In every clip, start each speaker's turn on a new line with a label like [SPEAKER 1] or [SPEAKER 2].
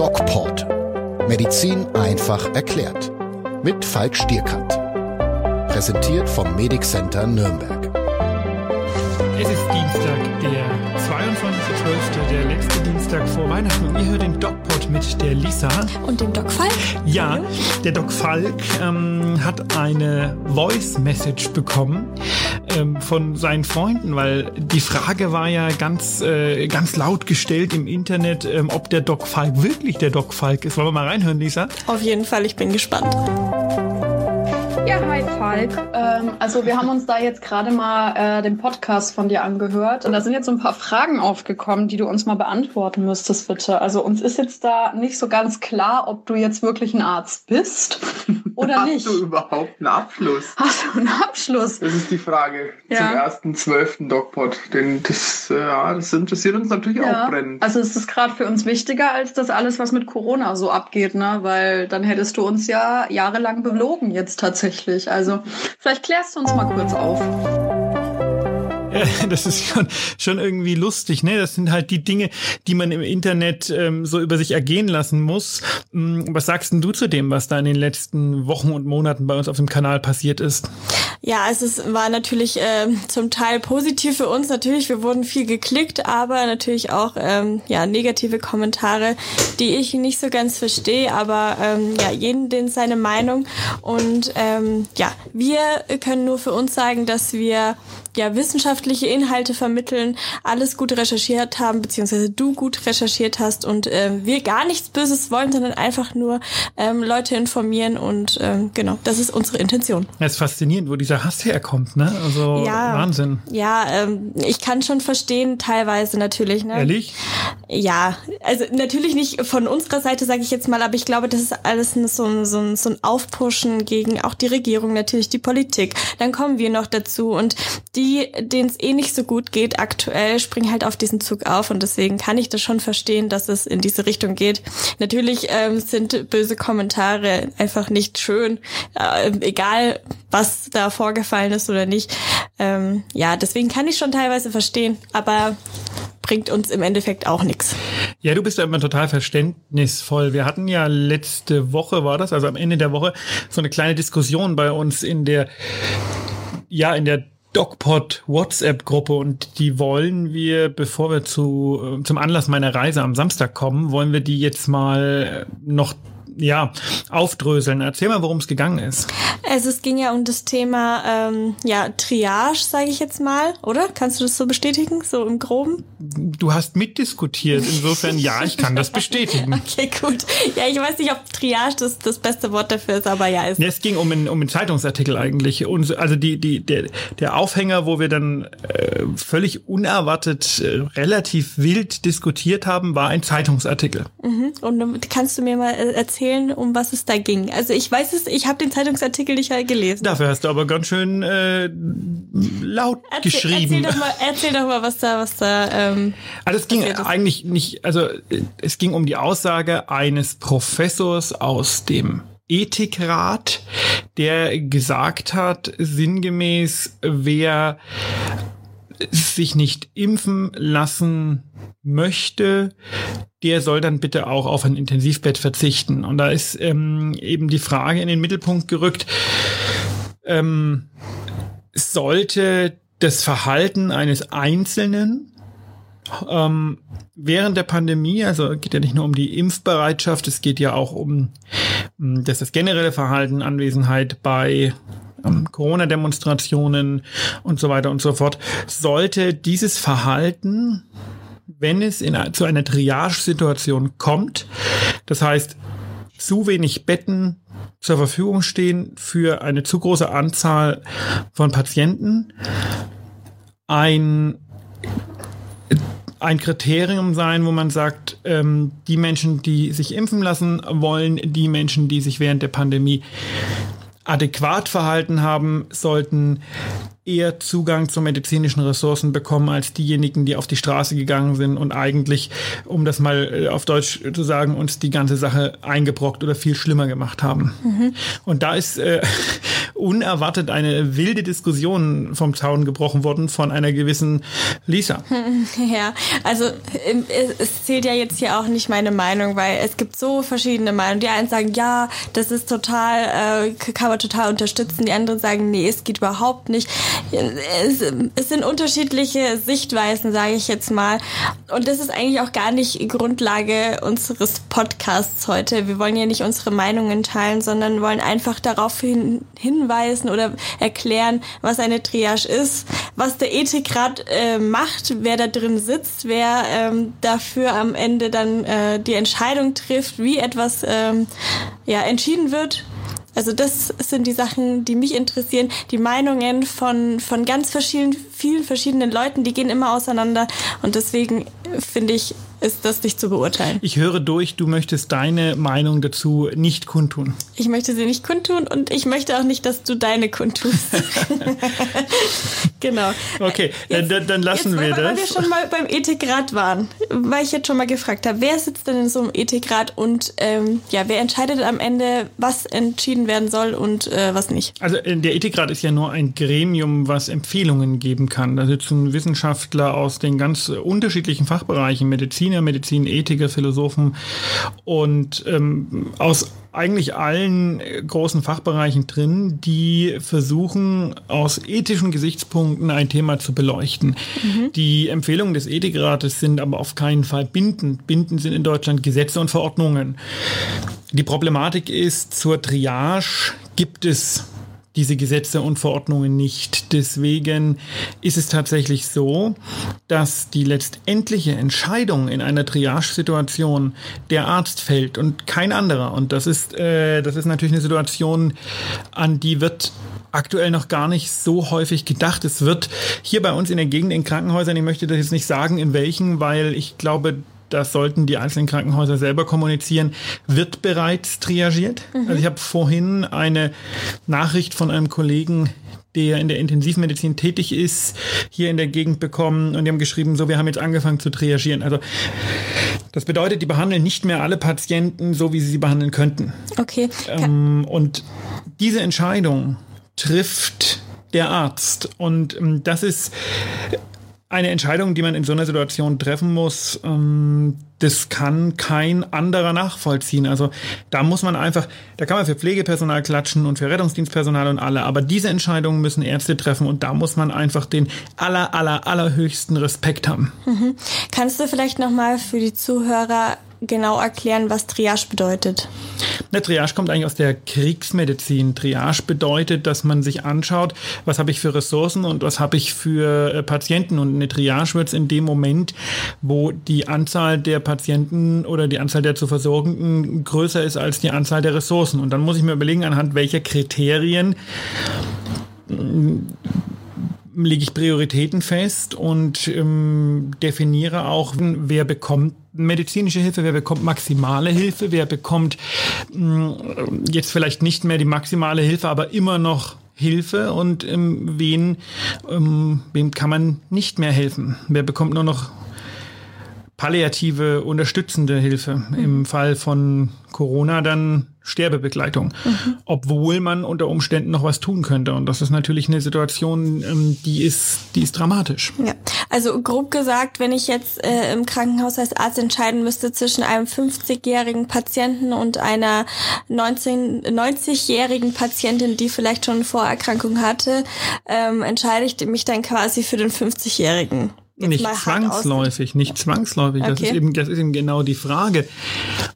[SPEAKER 1] DocPort. Medizin einfach erklärt. Mit Falk Stierkant. Präsentiert vom Medic Center Nürnberg.
[SPEAKER 2] Es ist Dienstag, der 22.12., der letzte Dienstag vor Weihnachten und ihr hört den DocPod mit der Lisa.
[SPEAKER 3] Und dem Doc Falk.
[SPEAKER 2] Ja,
[SPEAKER 3] Hallo.
[SPEAKER 2] der Doc Falk ähm, hat eine Voice-Message bekommen ähm, von seinen Freunden, weil die Frage war ja ganz, äh, ganz laut gestellt im Internet, ähm, ob der Doc Falk wirklich der Doc Falk ist. Wollen wir mal reinhören, Lisa?
[SPEAKER 3] Auf jeden Fall, ich bin gespannt.
[SPEAKER 4] Ja, hi Falk. Ähm, also wir haben uns da jetzt gerade mal äh, den Podcast von dir angehört und da sind jetzt so ein paar Fragen aufgekommen, die du uns mal beantworten müsstest, bitte. Also uns ist jetzt da nicht so ganz klar, ob du jetzt wirklich ein Arzt bist oder
[SPEAKER 5] Hast
[SPEAKER 4] nicht.
[SPEAKER 5] du überhaupt einen Abschluss?
[SPEAKER 4] Hast du einen Abschluss?
[SPEAKER 5] Das ist die Frage
[SPEAKER 4] Ja.
[SPEAKER 5] zum ersten zwölften Dogpot. Denn das, äh, ja, das interessiert uns natürlich auch brennend.
[SPEAKER 4] Also ist das gerade für uns wichtiger als das alles, was mit Corona so abgeht, ne? Weil dann hättest du uns ja jahrelang belogen jetzt tatsächlich. Also vielleicht klärst du uns mal kurz auf.
[SPEAKER 2] Äh, Das ist schon, schon irgendwie lustig, ne? Das sind halt die Dinge, die man im Internet ähm, so über sich ergehen lassen muss. Hm, Was sagst denn du zu dem, was da in den letzten Wochen und Monaten bei uns auf dem Kanal passiert ist?
[SPEAKER 3] Ja, es ist, war natürlich ähm, zum Teil positiv für uns. Natürlich, wir wurden viel geklickt, aber natürlich auch ähm, ja negative Kommentare, die ich nicht so ganz verstehe. Aber ähm, ja, jeden den seine Meinung. Und ähm, ja, wir können nur für uns sagen, dass wir ja wissenschaftliche Inhalte vermitteln, alles gut recherchiert haben, beziehungsweise du gut recherchiert hast und ähm, wir gar nichts Böses wollen, sondern einfach nur ähm, Leute informieren und ähm, genau, das ist unsere Intention.
[SPEAKER 2] Es ist faszinierend, wo dieser Hass herkommt, ne? Also
[SPEAKER 3] Ja.
[SPEAKER 2] Wahnsinn.
[SPEAKER 3] Ja, ähm, ich kann schon verstehen, teilweise natürlich. Ne?
[SPEAKER 2] Ehrlich?
[SPEAKER 3] Ja, also natürlich nicht von unserer Seite, sage ich jetzt mal, aber ich glaube, das ist alles so ein, so, ein, so ein Aufpushen gegen auch die Regierung, natürlich die Politik. Dann kommen wir noch dazu und die, denen es eh nicht so gut geht aktuell, springen halt auf diesen Zug auf und deswegen kann ich das schon verstehen, dass es in diese Richtung geht. Natürlich ähm, sind böse Kommentare einfach nicht schön, äh, egal was da vorgefallen ist oder nicht. Ähm, ja, deswegen kann ich schon teilweise verstehen, aber bringt uns im Endeffekt auch nichts.
[SPEAKER 2] Ja, du bist ja immer total verständnisvoll. Wir hatten ja letzte Woche, war das, also am Ende der Woche, so eine kleine Diskussion bei uns in der, ja, in der DocPod WhatsApp-Gruppe und die wollen wir, bevor wir zu, äh, zum Anlass meiner Reise am Samstag kommen, wollen wir die jetzt mal äh, noch ja, aufdröseln. Erzähl mal, worum es gegangen ist.
[SPEAKER 3] Also es ging ja um das Thema ähm, ja Triage, sage ich jetzt mal, oder? Kannst du das so bestätigen, so im Groben?
[SPEAKER 2] Du hast mitdiskutiert. Insofern, ja, ich kann das bestätigen.
[SPEAKER 3] Okay, gut. Ja, ich weiß nicht, ob Triage das, das beste Wort dafür ist, aber ja, ist.
[SPEAKER 2] Ja, es ging um einen, um einen Zeitungsartikel eigentlich. Und also die, die, der, der Aufhänger, wo wir dann äh, völlig unerwartet äh, relativ wild diskutiert haben, war ein Zeitungsartikel.
[SPEAKER 3] Mhm. Und kannst du mir mal äh, erzählen, um was es da ging? Also ich weiß es, ich habe den Zeitungsartikel nicht halt gelesen.
[SPEAKER 2] Dafür hast du aber ganz schön äh, laut
[SPEAKER 3] Erzähl,
[SPEAKER 2] geschrieben.
[SPEAKER 3] Erzähl doch mal, erzähl doch mal, was da, was da. Ähm,
[SPEAKER 2] Also es ging eigentlich nicht, also äh, es ging um die Aussage eines Professors aus dem Ethikrat, der gesagt hat, sinngemäß, wer sich nicht impfen lassen möchte, der soll dann bitte auch auf ein Intensivbett verzichten. Und da ist ähm, eben die Frage in den Mittelpunkt gerückt, ähm, sollte das Verhalten eines Einzelnen ähm, während der Pandemie, also geht ja nicht nur um die Impfbereitschaft, es geht ja auch um ähm, das, das generelle Verhalten, Anwesenheit bei ähm, Corona-Demonstrationen und so weiter und so fort, sollte dieses Verhalten, wenn es in, zu einer Triage-Situation kommt, das heißt, zu wenig Betten zur Verfügung stehen für eine zu große Anzahl von Patienten, ein ein Kriterium sein, wo man sagt, ähm, die Menschen, die sich impfen lassen wollen, die Menschen, die sich während der Pandemie adäquat verhalten haben, sollten eher Zugang zu medizinischen Ressourcen bekommen als diejenigen, die auf die Straße gegangen sind und eigentlich, um das mal äh, auf Deutsch zu sagen, uns die ganze Sache eingebrockt oder viel schlimmer gemacht haben. Und da ist äh, unerwartet eine wilde Diskussion vom Zaun gebrochen worden von einer gewissen Lisa.
[SPEAKER 3] Ja, also es zählt ja jetzt hier auch nicht meine Meinung, weil es gibt so verschiedene Meinungen. Die einen sagen, ja, das ist total, äh, kann man total unterstützen. Die anderen sagen, nee, es geht überhaupt nicht. Es, es sind unterschiedliche Sichtweisen, sage ich jetzt mal. Und das ist eigentlich auch gar nicht Grundlage unseres Podcasts heute. Wir wollen ja nicht unsere Meinungen teilen, sondern wollen einfach darauf hin, hinweisen oder erklären, was eine Triage ist, was der Ethikrat äh, macht, wer da drin sitzt, wer ähm, dafür am Ende dann äh, die Entscheidung trifft, wie etwas ähm, ja, entschieden wird. Also das sind die Sachen, die mich interessieren. Die Meinungen von, von ganz verschiedenen, vielen verschiedenen Leuten, die gehen immer auseinander. Und deswegen finde ich, ist das nicht zu beurteilen.
[SPEAKER 2] Ich höre durch, du möchtest deine Meinung dazu nicht kundtun.
[SPEAKER 3] Ich möchte sie nicht kundtun und ich möchte auch nicht, dass du deine kundtust. genau.
[SPEAKER 2] Okay, jetzt, dann, dann, lassen
[SPEAKER 3] jetzt,
[SPEAKER 2] wir
[SPEAKER 3] weil,
[SPEAKER 2] das.
[SPEAKER 3] Weil wir schon mal beim Ethikrat waren, weil ich jetzt schon mal gefragt habe, wer sitzt denn in so einem Ethikrat und ähm, ja, wer entscheidet am Ende, was entschieden werden soll und äh, was nicht?
[SPEAKER 2] Also äh, der Ethikrat ist ja nur ein Gremium, was Empfehlungen geben kann. Da sitzen Wissenschaftler aus den ganz unterschiedlichen Fachbereichen, Medizin, Mediziner, Medizin, Ethiker, Philosophen und ähm, aus eigentlich allen großen Fachbereichen drin, die versuchen, aus ethischen Gesichtspunkten ein Thema zu beleuchten. Mhm. Die Empfehlungen des Ethikrates sind aber auf keinen Fall bindend. Bindend sind in Deutschland Gesetze und Verordnungen. Die Problematik ist, zur Triage gibt es diese Gesetze und Verordnungen nicht. Deswegen ist es tatsächlich so, dass die letztendliche Entscheidung in einer Triage-Situation der Arzt fällt und kein anderer. Und das ist, äh, das ist natürlich eine Situation, an die wird aktuell noch gar nicht so häufig gedacht. Es wird hier bei uns in der Gegend in Krankenhäusern, ich möchte das jetzt nicht sagen, in welchen, weil ich glaube, das sollten die einzelnen Krankenhäuser selber kommunizieren, wird bereits triagiert. Mhm. Also ich habe vorhin eine Nachricht von einem Kollegen, der in der Intensivmedizin tätig ist, hier in der Gegend bekommen und die haben geschrieben, so, wir haben jetzt angefangen zu triagieren. Also das bedeutet, die behandeln nicht mehr alle Patienten so, wie sie sie behandeln könnten.
[SPEAKER 3] Okay.
[SPEAKER 2] Ähm, und diese Entscheidung trifft der Arzt. Und ähm, das ist eine Entscheidung, die man in so einer Situation treffen muss, ähm, das kann kein anderer nachvollziehen. Also da muss man einfach, da kann man für Pflegepersonal klatschen und für Rettungsdienstpersonal und alle, aber diese Entscheidungen müssen Ärzte treffen und da muss man einfach den aller, aller, allerhöchsten Respekt haben.
[SPEAKER 3] Mhm. Kannst du vielleicht nochmal für die Zuhörer genau erklären, was Triage bedeutet?
[SPEAKER 2] Eine Triage kommt eigentlich aus der Kriegsmedizin. Triage bedeutet, dass man sich anschaut, was habe ich für Ressourcen und was habe ich für äh, Patienten. Und eine Triage wird es in dem Moment, wo die Anzahl der Patienten oder die Anzahl der zu Versorgenden größer ist als die Anzahl der Ressourcen. Und dann muss ich mir überlegen, anhand welcher Kriterien lege ich Prioritäten fest und ähm, definiere auch, wer bekommt medizinische Hilfe, wer bekommt maximale Hilfe, wer bekommt mh, jetzt vielleicht nicht mehr die maximale Hilfe, aber immer noch Hilfe und ähm, wen, ähm, wem kann man nicht mehr helfen? Wer bekommt nur noch palliative, unterstützende Hilfe. Mhm. Im Fall von Corona dann Sterbebegleitung, mhm. obwohl man unter Umständen noch was tun könnte. Und das ist natürlich eine Situation, ähm, die ist, die ist dramatisch.
[SPEAKER 3] Ja, also grob gesagt, wenn ich jetzt äh, im Krankenhaus als Arzt entscheiden müsste zwischen einem 50-jährigen Patienten und einer 19, 90-jährigen Patientin, die vielleicht schon Vorerkrankung hatte, ähm, entscheide ich mich dann quasi für den 50-jährigen
[SPEAKER 2] nicht zwangsläufig, nicht zwangsläufig. Okay. Das ist eben, das ist eben genau die Frage.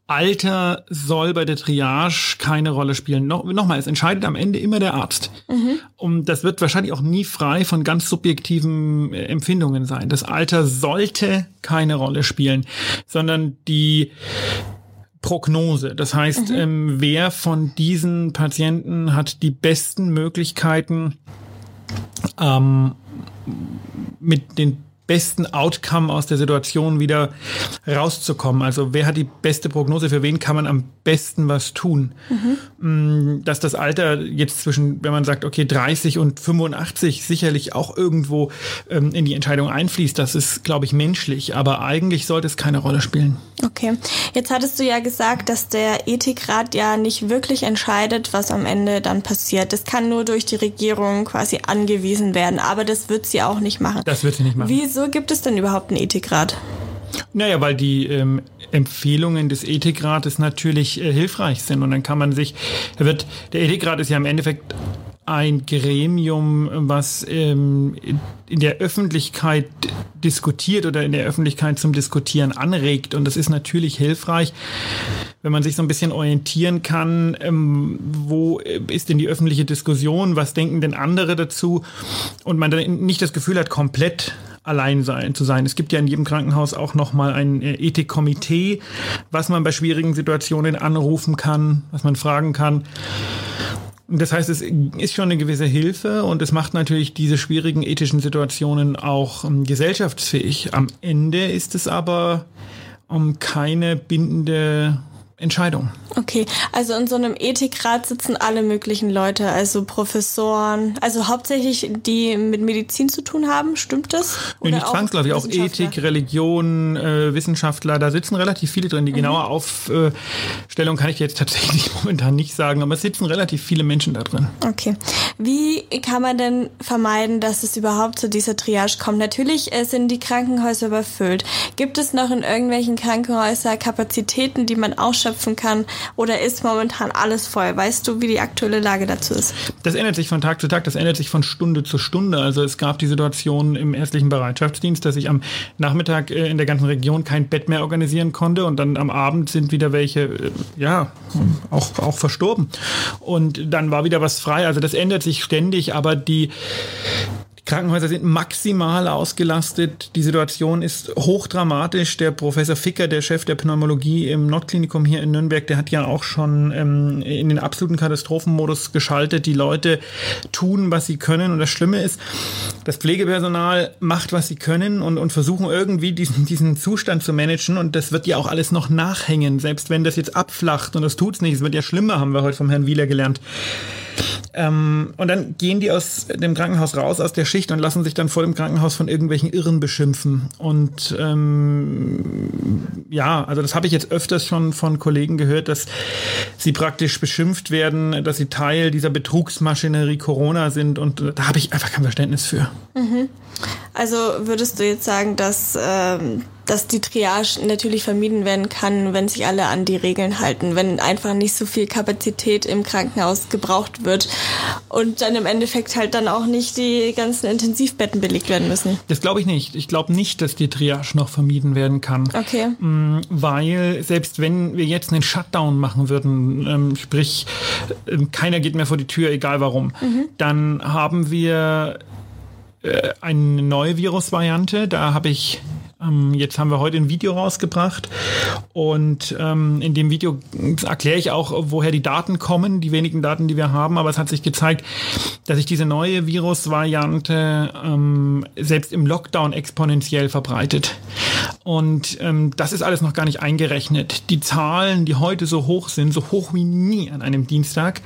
[SPEAKER 2] Alter soll bei der Triage keine Rolle spielen. No, Nochmal, es entscheidet am Ende immer der Arzt. Mhm. Und das wird wahrscheinlich auch nie frei von ganz subjektiven äh, Empfindungen sein. Das Alter sollte keine Rolle spielen, sondern die Prognose. Das heißt, mhm. ähm, wer von diesen Patienten hat die besten Möglichkeiten, ähm, mit den besten Outcome aus der Situation wieder rauszukommen. Also wer hat die beste Prognose, für wen kann man am besten was tun? Mhm. Dass das Alter jetzt zwischen, wenn man sagt, okay, 30 und 85 sicherlich auch irgendwo ähm, in die Entscheidung einfließt, das ist, glaube ich, menschlich, aber eigentlich sollte es keine Rolle spielen.
[SPEAKER 3] Okay, jetzt hattest du ja gesagt, dass der Ethikrat ja nicht wirklich entscheidet, was am Ende dann passiert. Das kann nur durch die Regierung quasi angewiesen werden, aber das wird sie auch nicht machen.
[SPEAKER 2] Das wird sie nicht machen.
[SPEAKER 3] Wieso gibt es denn überhaupt einen Ethikrat?
[SPEAKER 2] Naja, weil die ähm, Empfehlungen des Ethikrates natürlich äh, hilfreich sind und dann kann man sich, wird, der Ethikrat ist ja im Endeffekt ein Gremium, was ähm, in der Öffentlichkeit diskutiert oder in der Öffentlichkeit zum Diskutieren anregt. Und das ist natürlich hilfreich, wenn man sich so ein bisschen orientieren kann, ähm, wo ist denn die öffentliche Diskussion, was denken denn andere dazu und man dann nicht das Gefühl hat, komplett allein sein, zu sein. Es gibt ja in jedem Krankenhaus auch nochmal ein äh, Ethikkomitee, was man bei schwierigen Situationen anrufen kann, was man fragen kann. Das heißt, es ist schon eine gewisse Hilfe und es macht natürlich diese schwierigen ethischen Situationen auch um, ähm, gesellschaftsfähig. Am Ende ist es aber um keine bindende Entscheidung.
[SPEAKER 3] Okay, also in so einem Ethikrat sitzen alle möglichen Leute, also Professoren, also hauptsächlich die mit Medizin zu tun haben, stimmt das?
[SPEAKER 2] Oder nee, nicht zwangsläufig, auch Ethik, Religion, äh, Wissenschaftler, da sitzen relativ viele drin. Die mhm. genaue Aufstellung kann ich jetzt tatsächlich momentan nicht sagen, aber es sitzen relativ viele Menschen da drin.
[SPEAKER 3] Okay. Wie kann man denn vermeiden, dass es überhaupt zu dieser Triage kommt? Natürlich äh, sind die Krankenhäuser überfüllt. Gibt es noch in irgendwelchen Krankenhäusern Kapazitäten, die man ausschöpfen schöpfen kann? Oder ist momentan alles voll? Weißt du, wie die aktuelle Lage dazu ist?
[SPEAKER 2] Das ändert sich von Tag zu Tag, das ändert sich von Stunde zu Stunde. Also es gab die Situation im ärztlichen Bereitschaftsdienst, dass ich am Nachmittag äh, in der ganzen Region kein Bett mehr organisieren konnte und dann am Abend sind wieder welche, äh, ja, auch, auch verstorben. Und dann war wieder was frei. Also das ändert sich ständig, aber die Krankenhäuser sind maximal ausgelastet. Die Situation ist hochdramatisch. Der Professor Ficker, der Chef der Pneumologie im Nordklinikum hier in Nürnberg, der hat ja auch schon ähm, in den absoluten Katastrophenmodus geschaltet. Die Leute tun, was sie können. Und das Schlimme ist, das Pflegepersonal macht, was sie können und, und versuchen irgendwie diesen, diesen Zustand zu managen. Und das wird ja auch alles noch nachhängen, selbst wenn das jetzt abflacht. Und das tut's nicht. Es wird ja schlimmer, haben wir heute vom Herrn Wieler gelernt. Ähm, und dann gehen die aus dem Krankenhaus raus, aus der Schicht und lassen sich dann vor dem Krankenhaus von irgendwelchen Irren beschimpfen. Und ähm, ja, also das habe ich jetzt öfters schon von Kollegen gehört, dass sie praktisch beschimpft werden, dass sie Teil dieser Betrugsmaschinerie Corona sind. Und da habe ich einfach kein Verständnis für.
[SPEAKER 3] Mhm. Also würdest du jetzt sagen, dass, ähm, dass die Triage natürlich vermieden werden kann, wenn sich alle an die Regeln halten, wenn einfach nicht so viel Kapazität im Krankenhaus gebraucht wird und dann im Endeffekt halt dann auch nicht die ganzen Intensivbetten belegt werden müssen?
[SPEAKER 2] Das glaube ich nicht. Ich glaube nicht, dass die Triage noch vermieden werden kann.
[SPEAKER 3] Okay.
[SPEAKER 2] Mm, weil selbst wenn wir jetzt einen Shutdown machen würden, ähm, sprich ähm, keiner geht mehr vor die Tür, egal warum, mhm. dann haben wir äh, eine neue Virusvariante. Da habe ich jetzt haben wir heute ein Video rausgebracht und ähm, in dem Video erkläre ich auch, woher die Daten kommen, die wenigen Daten, die wir haben. Aber es hat sich gezeigt, dass sich diese neue Virusvariante ähm, selbst im Lockdown exponentiell verbreitet. Und ähm, das ist alles noch gar nicht eingerechnet. Die Zahlen, die heute so hoch sind, so hoch wie nie an einem Dienstag,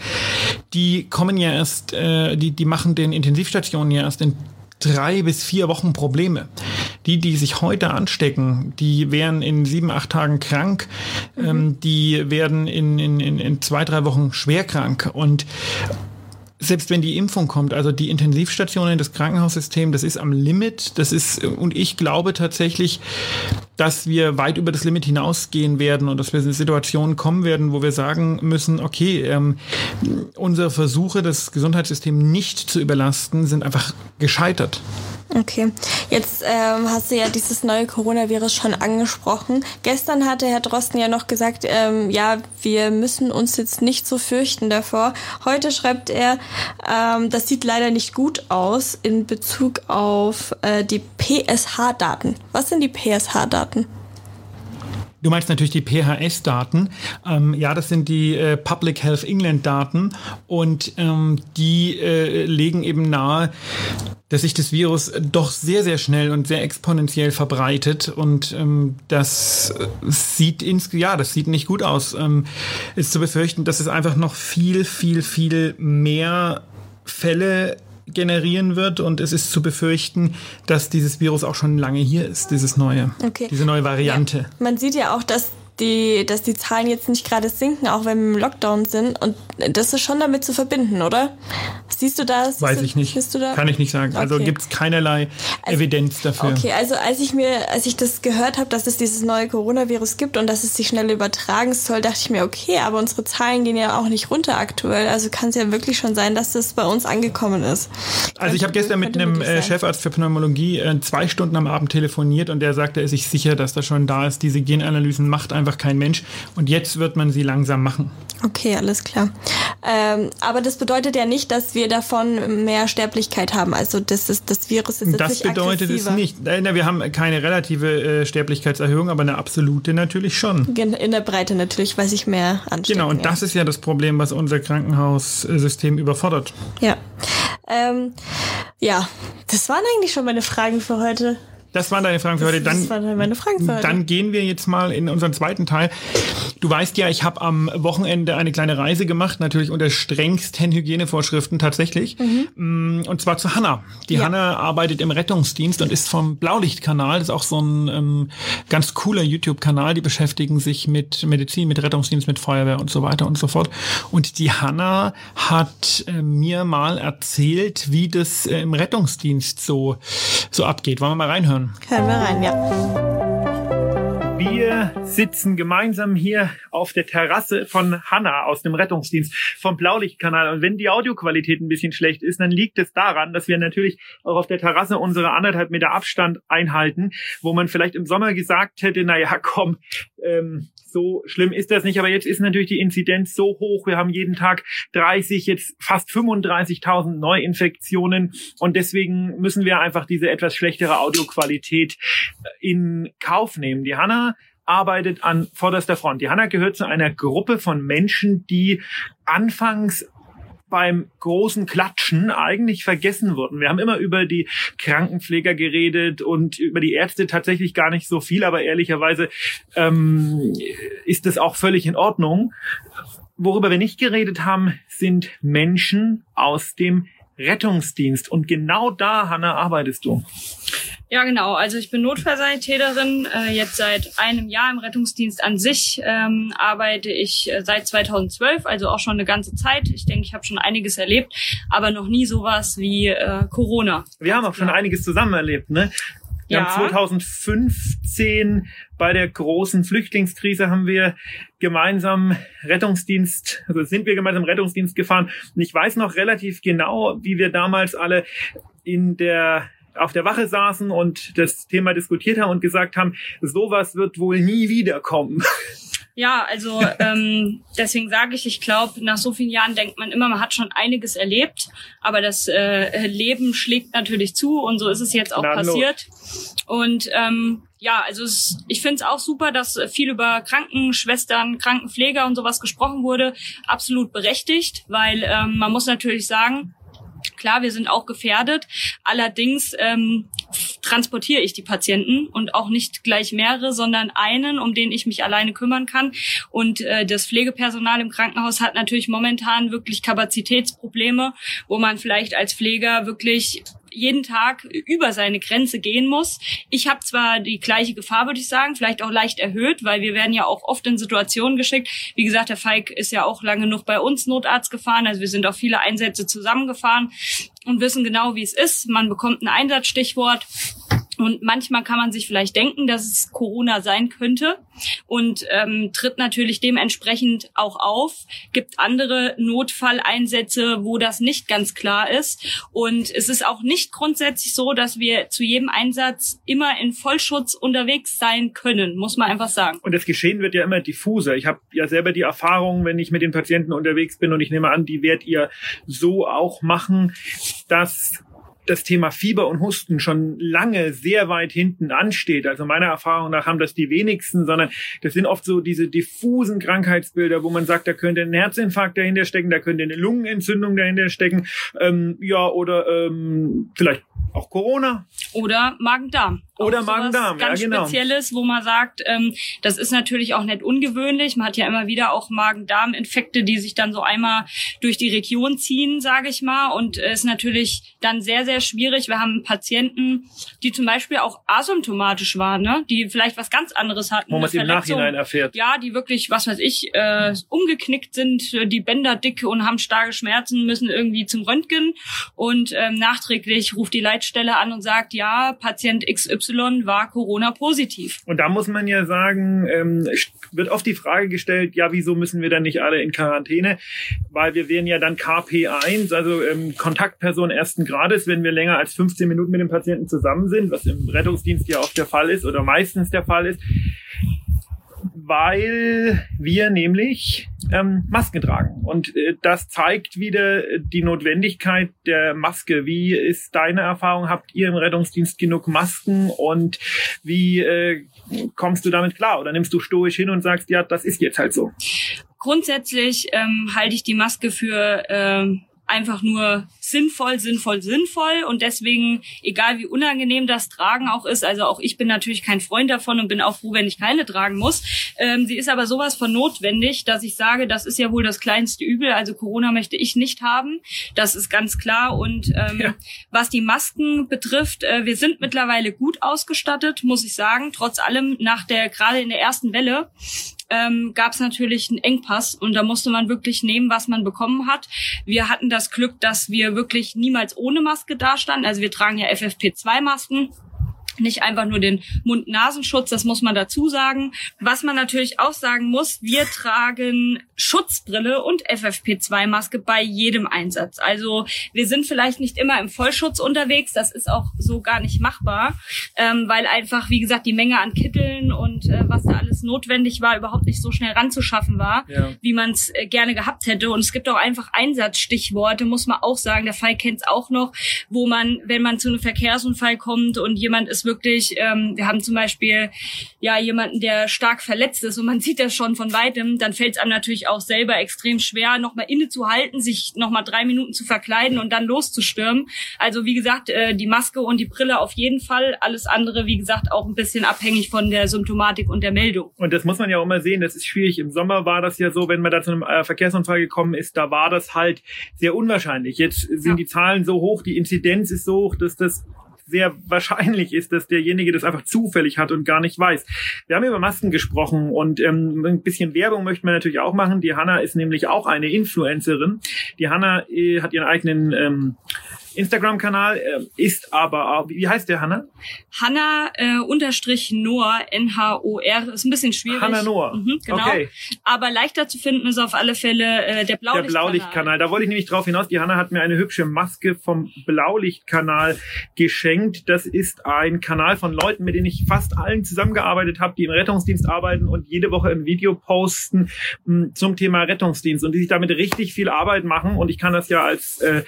[SPEAKER 2] die kommen ja erst, äh, die, die machen den Intensivstationen ja erst in drei bis vier Wochen Probleme. Die, die sich heute anstecken, die wären in sieben, acht Tagen krank, mhm. ähm, die werden in, in, in, in zwei, drei Wochen schwer krank. Und selbst wenn die Impfung kommt, also die Intensivstationen, das Krankenhaussystem, das ist am Limit. Das ist, und ich glaube tatsächlich, dass wir weit über das Limit hinausgehen werden und dass wir in Situationen kommen werden, wo wir sagen müssen, okay, ähm, unsere Versuche, das Gesundheitssystem nicht zu überlasten, sind einfach gescheitert.
[SPEAKER 3] Okay, jetzt ähm, hast du ja dieses neue Coronavirus schon angesprochen. Gestern hatte Herr Drosten ja noch gesagt, ähm, ja, wir müssen uns jetzt nicht so fürchten davor. Heute schreibt er, ähm, das sieht leider nicht gut aus in Bezug auf äh, die PSH-Daten. Was sind die PSH-Daten?
[SPEAKER 2] Du meinst natürlich die PHS-Daten. Ähm, ja, das sind die äh, Public Health England-Daten und ähm, die äh, legen eben nahe, dass sich das Virus doch sehr, sehr schnell und sehr exponentiell verbreitet und ähm, das sieht ins, ja, das sieht nicht gut aus. Ähm, ist zu befürchten, dass es einfach noch viel, viel, viel mehr Fälle generieren wird und es ist zu befürchten, dass dieses Virus auch schon lange hier ist, dieses neue, okay. diese neue Variante. Ja.
[SPEAKER 3] Man sieht ja auch, dass die, dass die Zahlen jetzt nicht gerade sinken, auch wenn wir im Lockdown sind. Und das ist schon damit zu verbinden, oder? Siehst du das?
[SPEAKER 2] Weiß ich nicht. Kann ich nicht sagen. Also okay. Also gibt es keinerlei also, Evidenz dafür.
[SPEAKER 3] Okay, also als ich mir, als ich das gehört habe, dass es dieses neue Coronavirus gibt und dass es sich schnell übertragen soll, dachte ich mir, okay, aber unsere Zahlen gehen ja auch nicht runter aktuell. Also kann es ja wirklich schon sein, dass das bei uns angekommen ist.
[SPEAKER 2] Also ich habe gestern mit einem äh, Chefarzt für Pneumologie äh, zwei Stunden am Abend telefoniert und der sagte, er ist sich sicher, dass das schon da ist. Diese Genanalysen macht einfach kein Mensch und jetzt wird man sie langsam machen.
[SPEAKER 3] Okay, alles klar. Ähm, aber das bedeutet ja nicht, dass wir davon mehr Sterblichkeit haben. Also das ist das Virus ist
[SPEAKER 2] Das bedeutet es nicht. Wir haben keine relative äh, Sterblichkeitserhöhung, aber eine absolute natürlich schon.
[SPEAKER 3] In der Breite natürlich, weil sich mehr anstecken.
[SPEAKER 2] Genau, und ja. das ist ja das Problem, was unser Krankenhaussystem überfordert.
[SPEAKER 3] Ja. Ähm, ja, das waren eigentlich schon meine Fragen für heute.
[SPEAKER 2] Das waren deine Fragen für heute. Dann,
[SPEAKER 3] das waren meine Fragen für heute.
[SPEAKER 2] Dann gehen wir jetzt mal in unseren zweiten Teil. Du weißt ja, ich habe am Wochenende eine kleine Reise gemacht, natürlich unter strengsten Hygienevorschriften tatsächlich. Mhm. Und zwar zu Hanna. Die ja. Hanna arbeitet im Rettungsdienst und ist vom Blaulichtkanal. Das ist auch so ein ähm, ganz cooler YouTube-Kanal. Die beschäftigen sich mit Medizin, mit Rettungsdienst, mit Feuerwehr und so weiter und so fort. Und die Hanna hat äh, mir mal erzählt, wie das äh, im Rettungsdienst so, so abgeht. Wollen wir mal reinhören?
[SPEAKER 3] Hören? Hören wir rein, ja.
[SPEAKER 2] Wir sitzen gemeinsam hier auf der Terrasse von Hanna aus dem Rettungsdienst vom Blaulichtkanal. Und wenn die Audioqualität ein bisschen schlecht ist, dann liegt es daran, dass wir natürlich auch auf der Terrasse unsere anderthalb Meter Abstand einhalten, wo man vielleicht im Sommer gesagt hätte, na ja, komm, ähm, so schlimm ist das nicht. Aber jetzt ist natürlich die Inzidenz so hoch. Wir haben jeden Tag 30, jetzt fast 35.000 Neuinfektionen. Und deswegen müssen wir einfach diese etwas schlechtere Audioqualität in Kauf nehmen. Die Hanna arbeitet an vorderster Front. Die Hanna gehört zu einer Gruppe von Menschen, die anfangs beim großen Klatschen eigentlich vergessen wurden. Wir haben immer über die Krankenpfleger geredet und über die Ärzte tatsächlich gar nicht so viel, aber ehrlicherweise ähm, ist das auch völlig in Ordnung. Worüber wir nicht geredet haben, sind Menschen aus dem Rettungsdienst. Und genau da, Hanna, arbeitest du.
[SPEAKER 6] Ja, genau. Also ich bin Notfallsanitäterin. Äh, jetzt seit einem Jahr im Rettungsdienst an sich ähm, arbeite ich äh, seit 2012, also auch schon eine ganze Zeit. Ich denke, ich habe schon einiges erlebt, aber noch nie sowas wie äh, Corona.
[SPEAKER 2] Wir haben auch schon einiges zusammen erlebt, ne? Wir ja. haben 2015 bei der großen Flüchtlingskrise haben wir gemeinsam Rettungsdienst, also sind wir gemeinsam Rettungsdienst gefahren. Und ich weiß noch relativ genau, wie wir damals alle in der auf der Wache saßen und das Thema diskutiert haben und gesagt haben, sowas wird wohl nie wiederkommen.
[SPEAKER 6] Ja, also ähm, deswegen sage ich, ich glaube, nach so vielen Jahren denkt man immer, man hat schon einiges erlebt, aber das äh, Leben schlägt natürlich zu und so ist es jetzt auch Na, passiert. Und ähm, ja, also es, ich finde es auch super, dass viel über Krankenschwestern, Krankenpfleger und sowas gesprochen wurde. Absolut berechtigt, weil ähm, man muss natürlich sagen, Klar, wir sind auch gefährdet. Allerdings ähm, transportiere ich die Patienten und auch nicht gleich mehrere, sondern einen, um den ich mich alleine kümmern kann. Und äh, das Pflegepersonal im Krankenhaus hat natürlich momentan wirklich Kapazitätsprobleme, wo man vielleicht als Pfleger wirklich jeden Tag über seine Grenze gehen muss. Ich habe zwar die gleiche Gefahr, würde ich sagen, vielleicht auch leicht erhöht, weil wir werden ja auch oft in Situationen geschickt. Wie gesagt, der Falk ist ja auch lange noch bei uns Notarzt gefahren, also wir sind auch viele Einsätze zusammengefahren und wissen genau, wie es ist. Man bekommt ein Einsatzstichwort und manchmal kann man sich vielleicht denken, dass es Corona sein könnte und ähm, tritt natürlich dementsprechend auch auf. Gibt andere Notfalleinsätze, wo das nicht ganz klar ist. Und es ist auch nicht grundsätzlich so, dass wir zu jedem Einsatz immer in Vollschutz unterwegs sein können, muss man einfach sagen.
[SPEAKER 2] Und das Geschehen wird ja immer diffuser. Ich habe ja selber die Erfahrung, wenn ich mit den Patienten unterwegs bin und ich nehme an, die werdet ihr so auch machen, dass
[SPEAKER 7] das Thema Fieber und Husten schon lange sehr weit hinten ansteht. Also meiner Erfahrung nach haben das die wenigsten, sondern das sind oft so diese diffusen Krankheitsbilder, wo man sagt, da könnte ein Herzinfarkt dahinter stecken, da könnte eine Lungenentzündung dahinter stecken, ähm, ja, oder ähm, vielleicht auch Corona.
[SPEAKER 6] Oder Magen-Darm.
[SPEAKER 7] Oder Magen-Darm,
[SPEAKER 6] ja,
[SPEAKER 7] genau.
[SPEAKER 6] Spezielles, wo man sagt, ähm, das ist natürlich auch nicht ungewöhnlich. Man hat ja immer wieder auch Magen-Darm-Infekte, die sich dann so einmal durch die Region ziehen, sage ich mal. Und es ist natürlich dann sehr, sehr schwierig. Wir haben Patienten, die zum Beispiel auch asymptomatisch waren, ne? die vielleicht was ganz anderes hatten.
[SPEAKER 7] Wo man es im Nachhinein erfährt.
[SPEAKER 6] Ja, die wirklich, was weiß ich, äh, umgeknickt sind, die Bänder dick und haben starke Schmerzen, müssen irgendwie zum Röntgen. Und ähm, nachträglich ruft die Leitstelle an und sagt, ja, Patient XY war Corona positiv.
[SPEAKER 7] Und da muss man ja sagen, ähm, wird oft die Frage gestellt, ja, wieso müssen wir dann nicht alle in Quarantäne? Weil wir wären ja dann KP1, also ähm, Kontaktperson ersten Grades, wenn wir länger als 15 Minuten mit dem Patienten zusammen sind, was im Rettungsdienst ja oft der Fall ist oder meistens der Fall ist weil wir nämlich ähm, Masken tragen. Und äh, das zeigt wieder die Notwendigkeit der Maske. Wie ist deine Erfahrung? Habt ihr im Rettungsdienst genug Masken und wie äh, kommst du damit klar? Oder nimmst du stoisch hin und sagst, ja, das ist jetzt halt so?
[SPEAKER 6] Grundsätzlich ähm, halte ich die Maske für ähm, einfach nur sinnvoll, sinnvoll, sinnvoll. Und deswegen, egal wie unangenehm das Tragen auch ist, also auch ich bin natürlich kein Freund davon und bin auch froh, wenn ich keine tragen muss. Ähm, sie ist aber sowas von notwendig, dass ich sage, das ist ja wohl das kleinste Übel, also Corona möchte ich nicht haben, das ist ganz klar. Und ähm, ja. was die Masken betrifft, äh, wir sind mittlerweile gut ausgestattet, muss ich sagen, trotz allem nach der, gerade in der ersten Welle, ähm, gab es natürlich einen Engpass und da musste man wirklich nehmen, was man bekommen hat. Wir hatten das Glück, dass wir wirklich niemals ohne Maske dastanden. Also wir tragen ja FFP2-Masken nicht einfach nur den Mund-Nasenschutz, das muss man dazu sagen. Was man natürlich auch sagen muss, wir tragen Schutzbrille und FFP2-Maske bei jedem Einsatz. Also wir sind vielleicht nicht immer im Vollschutz unterwegs, das ist auch so gar nicht machbar, ähm, weil einfach, wie gesagt, die Menge an Kitteln und äh, was da alles notwendig war, überhaupt nicht so schnell ranzuschaffen war, ja. wie man es äh, gerne gehabt hätte. Und es gibt auch einfach Einsatzstichworte, muss man auch sagen, der Fall kennt es auch noch, wo man, wenn man zu einem Verkehrsunfall kommt und jemand ist wirklich, ähm, wir haben zum Beispiel ja jemanden, der stark verletzt ist und man sieht das schon von weitem, dann fällt es einem natürlich auch selber extrem schwer, nochmal innezuhalten, sich nochmal drei Minuten zu verkleiden und dann loszustürmen. Also wie gesagt, äh, die Maske und die Brille auf jeden Fall. Alles andere, wie gesagt, auch ein bisschen abhängig von der Symptomatik und der Meldung.
[SPEAKER 7] Und das muss man ja auch immer sehen, das ist schwierig. Im Sommer war das ja so, wenn man da zu einem äh, Verkehrsunfall gekommen ist, da war das halt sehr unwahrscheinlich. Jetzt sind ja. die Zahlen so hoch, die Inzidenz ist so hoch, dass das sehr wahrscheinlich ist, dass derjenige das einfach zufällig hat und gar nicht weiß. Wir haben über Masken gesprochen und ähm, ein bisschen Werbung möchten wir natürlich auch machen. Die Hanna ist nämlich auch eine Influencerin. Die Hanna äh, hat ihren eigenen ähm, Instagram-Kanal äh, ist aber, wie heißt der, Hanna?
[SPEAKER 6] Hanna äh, unterstrich Noah, N-H-O-R, ist ein bisschen schwierig.
[SPEAKER 7] Hanna Noah,
[SPEAKER 6] mhm, genau. okay. Aber leichter zu finden ist auf alle Fälle äh, der Blaulichtkanal. Der Blaulichtkanal,
[SPEAKER 7] da wollte ich nämlich drauf hinaus. Die Hanna hat mir eine hübsche Maske vom Blaulichtkanal geschenkt. Das ist ein Kanal von Leuten, mit denen ich fast allen zusammengearbeitet habe, die im Rettungsdienst arbeiten und jede Woche ein Video posten mh, hm, zum Thema Rettungsdienst und die sich damit richtig viel Arbeit machen. Und ich kann das ja als äh, äh,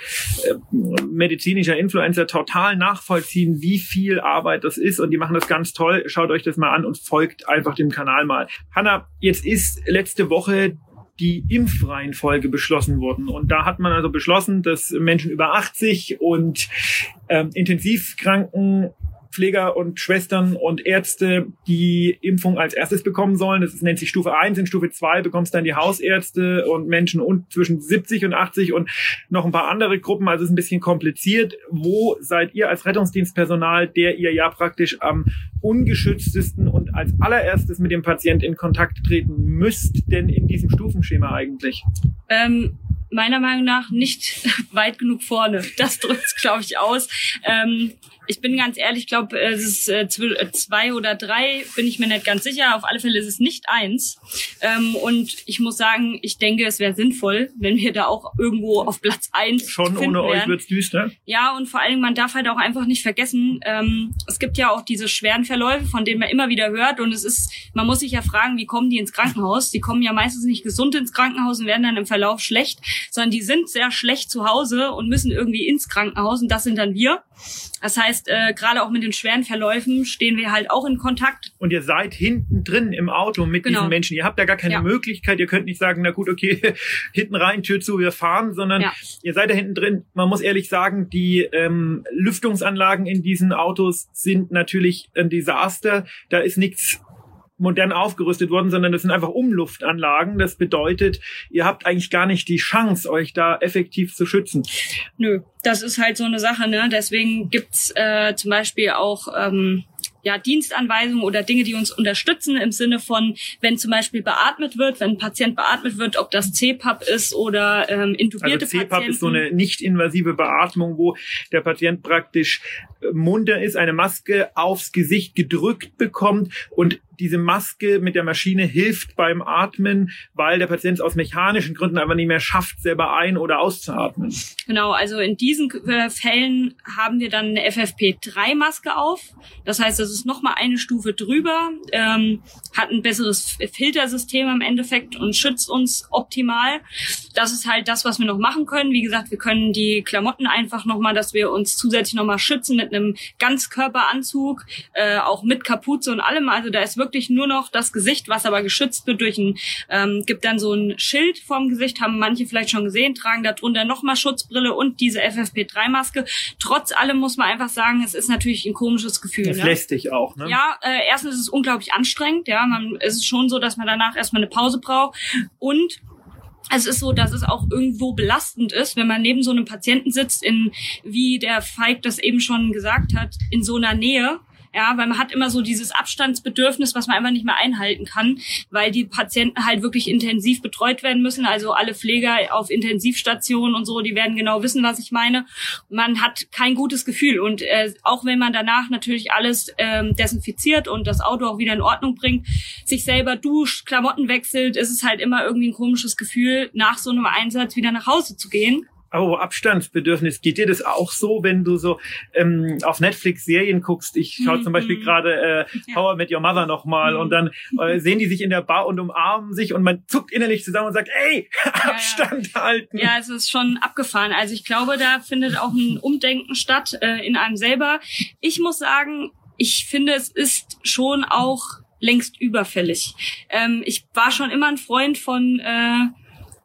[SPEAKER 7] medizinischer Influencer total nachvollziehen, wie viel Arbeit das ist und die machen das ganz toll. Schaut euch das mal an und folgt einfach dem Kanal mal. Hanna, jetzt ist letzte Woche die Impfreihenfolge beschlossen worden. Und da hat man also beschlossen, dass Menschen über 80 und ähm, Intensivkranken Pfleger und Schwestern und Ärzte die Impfung als erstes bekommen sollen. Das nennt sich Stufe 1. In Stufe 2 bekommst dann die Hausärzte und Menschen und zwischen 70 und 80 und noch ein paar andere Gruppen. Also es ist ein bisschen kompliziert. Wo seid ihr als Rettungsdienstpersonal, der ihr ja praktisch am ungeschütztesten und als allererstes mit dem Patient in Kontakt treten müsst, denn in diesem Stufenschema eigentlich?
[SPEAKER 6] Ähm meiner Meinung nach nicht weit genug vorne. Das drückt es, glaube ich, aus. Ähm, ich bin ganz ehrlich, ich glaube, es ist äh, äh, zwei oder drei, bin ich mir nicht ganz sicher. Auf alle Fälle ist es nicht eins. Ähm, und ich muss sagen, ich denke, es wäre sinnvoll, wenn wir da auch irgendwo auf Platz eins
[SPEAKER 7] Schon ohne
[SPEAKER 6] wären.
[SPEAKER 7] euch wird's düster.
[SPEAKER 6] Ja, und vor allen Dingen, man darf halt auch einfach nicht vergessen, ähm, es gibt ja auch diese schweren Verläufe, von denen man immer wieder hört. Und es ist, man muss sich ja fragen, wie kommen die ins Krankenhaus? Die kommen ja meistens nicht gesund ins Krankenhaus und werden dann im Verlauf schlecht, sondern die sind sehr schlecht zu Hause und müssen irgendwie ins Krankenhaus. Und das sind dann wir. Das heißt, äh, gerade auch mit den schweren Verläufen stehen wir halt auch in Kontakt.
[SPEAKER 7] Und ihr seid hinten drin im Auto mit
[SPEAKER 6] Genau.
[SPEAKER 7] diesen Menschen. Ihr habt da gar keine
[SPEAKER 6] Ja.
[SPEAKER 7] Möglichkeit. Ihr könnt nicht sagen, na gut, okay, hinten rein, Tür zu, wir fahren, sondern
[SPEAKER 6] Ja.
[SPEAKER 7] ihr seid da hinten drin. Man muss ehrlich sagen, die ähm, Lüftungsanlagen in diesen Autos sind natürlich ein Desaster. Da ist nichts modern aufgerüstet worden, sondern das sind einfach Umluftanlagen. Das bedeutet, ihr habt eigentlich gar nicht die Chance, euch da effektiv zu schützen.
[SPEAKER 6] Nö, das ist halt so eine Sache, ne? Deswegen gibt's äh, zum Beispiel auch ähm, ja, Dienstanweisungen oder Dinge, die uns unterstützen im Sinne von, wenn zum Beispiel beatmet wird, wenn ein Patient beatmet wird, ob das CPAP ist oder ähm, intubierte
[SPEAKER 7] Also CPAP
[SPEAKER 6] Patienten.
[SPEAKER 7] ist so eine nicht-invasive Beatmung, wo der Patient praktisch munter ist, eine Maske aufs Gesicht gedrückt bekommt und diese Maske mit der Maschine hilft beim Atmen, weil der Patient es aus mechanischen Gründen einfach nicht mehr schafft, selber ein- oder auszuatmen.
[SPEAKER 6] Genau, also in diesen äh, Fällen haben wir dann eine FFP3-Maske auf. Das heißt, das ist nochmal eine Stufe drüber, ähm, hat ein besseres Filtersystem im Endeffekt und schützt uns optimal. Das ist halt das, was wir noch machen können. Wie gesagt, wir können die Klamotten einfach nochmal, dass wir uns zusätzlich nochmal schützen mit einem Ganzkörperanzug, äh, auch mit Kapuze und allem. Also da ist wirklich nur noch das Gesicht, was aber geschützt wird durch ein, ähm, gibt dann so ein Schild vorm Gesicht, haben manche vielleicht schon gesehen, tragen darunter nochmal Schutzbrille und diese FFP3-Maske. Trotz allem muss man einfach sagen, es ist natürlich ein komisches Gefühl.
[SPEAKER 7] Das
[SPEAKER 6] ne?
[SPEAKER 7] lässt dich auch. Ne?
[SPEAKER 6] Ja, äh, erstens ist es unglaublich anstrengend. Ja, man, es ist schon so, dass man danach erstmal eine Pause braucht. Und es ist so, dass es auch irgendwo belastend ist, wenn man neben so einem Patienten sitzt, in, wie der Feig das eben schon gesagt hat, in so einer Nähe. Ja, weil man hat immer so dieses Abstandsbedürfnis, was man einfach nicht mehr einhalten kann, weil die Patienten halt wirklich intensiv betreut werden müssen. Also alle Pfleger auf Intensivstationen und so, die werden genau wissen, was ich meine. Man hat kein gutes Gefühl und äh, auch wenn man danach natürlich alles ähm, desinfiziert und das Auto auch wieder in Ordnung bringt, sich selber duscht, Klamotten wechselt, ist es halt immer irgendwie ein komisches Gefühl, nach so einem Einsatz wieder nach Hause zu gehen.
[SPEAKER 7] Aber Abstandsbedürfnis, geht dir das auch so, wenn du so ähm, auf Netflix Serien guckst? Ich schaue
[SPEAKER 6] Mhm.
[SPEAKER 7] zum Beispiel gerade äh, Power Met Your Mother nochmal
[SPEAKER 6] Mhm.
[SPEAKER 7] und dann äh, sehen die sich in der Bar und umarmen sich und man zuckt innerlich zusammen und sagt, ey,
[SPEAKER 6] ja.
[SPEAKER 7] Abstand halten.
[SPEAKER 6] Ja, es ist schon abgefahren. Also ich glaube, da findet auch ein Umdenken statt äh, in einem selber. Ich muss sagen, ich finde, es ist schon auch längst überfällig. Ähm, ich war schon immer ein Freund von äh,